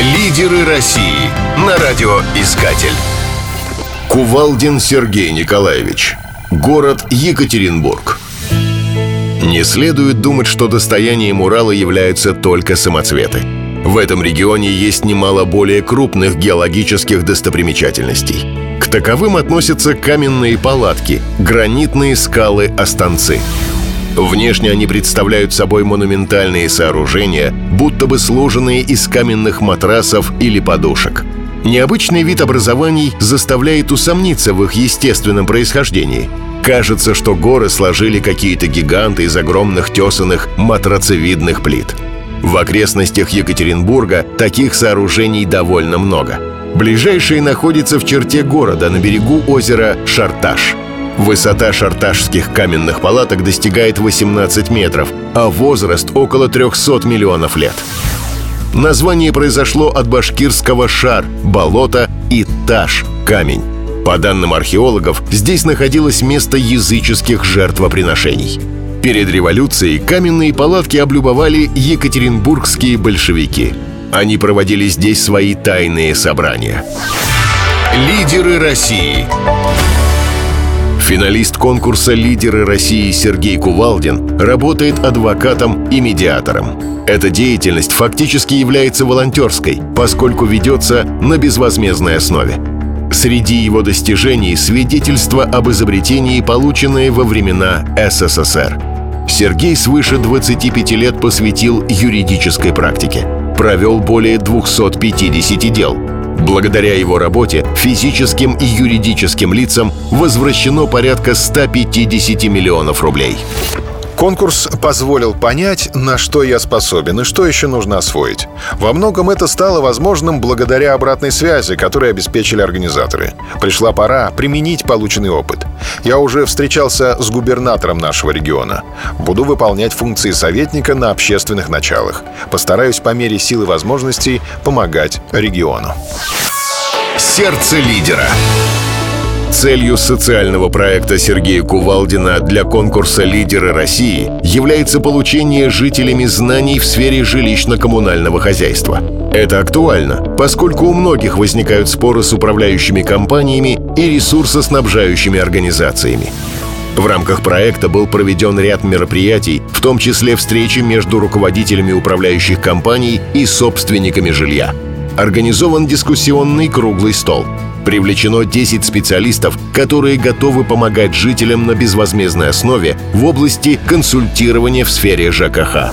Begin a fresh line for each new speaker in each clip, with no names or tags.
Лидеры России на радиоискатель. Кувалдин Сергей Николаевич. Город Екатеринбург. Не следует думать, что достоянием Урала являются только самоцветы. В этом регионе есть немало более крупных геологических достопримечательностей. К таковым относятся каменные палатки, гранитные скалы-останцы – Внешне они представляют собой монументальные сооружения, будто бы сложенные из каменных матрасов или подушек. Необычный вид образований заставляет усомниться в их естественном происхождении. Кажется, что горы сложили какие-то гиганты из огромных тесанных матрацевидных плит. В окрестностях Екатеринбурга таких сооружений довольно много. Ближайшие находятся в черте города на берегу озера Шарташ – Высота шарташских каменных палаток достигает 18 метров, а возраст около 300 миллионов лет. Название произошло от башкирского «шар» — болото и «таш» — камень. По данным археологов, здесь находилось место языческих жертвоприношений. Перед революцией каменные палатки облюбовали екатеринбургские большевики. Они проводили здесь свои тайные собрания. Лидеры России Финалист конкурса «Лидеры России» Сергей Кувалдин работает адвокатом и медиатором. Эта деятельность фактически является волонтерской, поскольку ведется на безвозмездной основе. Среди его достижений свидетельство об изобретении, полученное во времена СССР. Сергей свыше 25 лет посвятил юридической практике. Провел более 250 дел – Благодаря его работе физическим и юридическим лицам возвращено порядка 150 миллионов рублей.
Конкурс позволил понять, на что я способен и что еще нужно освоить. Во многом это стало возможным благодаря обратной связи, которую обеспечили организаторы. Пришла пора применить полученный опыт. Я уже встречался с губернатором нашего региона. Буду выполнять функции советника на общественных началах. Постараюсь по мере силы возможностей помогать региону.
Сердце лидера. Целью социального проекта Сергея Кувалдина для конкурса «Лидеры России» является получение жителями знаний в сфере жилищно-коммунального хозяйства. Это актуально, поскольку у многих возникают споры с управляющими компаниями и ресурсоснабжающими организациями. В рамках проекта был проведен ряд мероприятий, в том числе встречи между руководителями управляющих компаний и собственниками жилья. Организован дискуссионный круглый стол – Привлечено 10 специалистов, которые готовы помогать жителям на безвозмездной основе в области консультирования в сфере ЖКХ.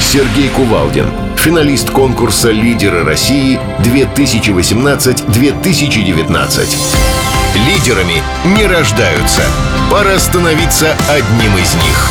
Сергей Кувалдин, финалист конкурса «Лидеры России 2018-2019». Лидерами не рождаются. Пора становиться одним из них.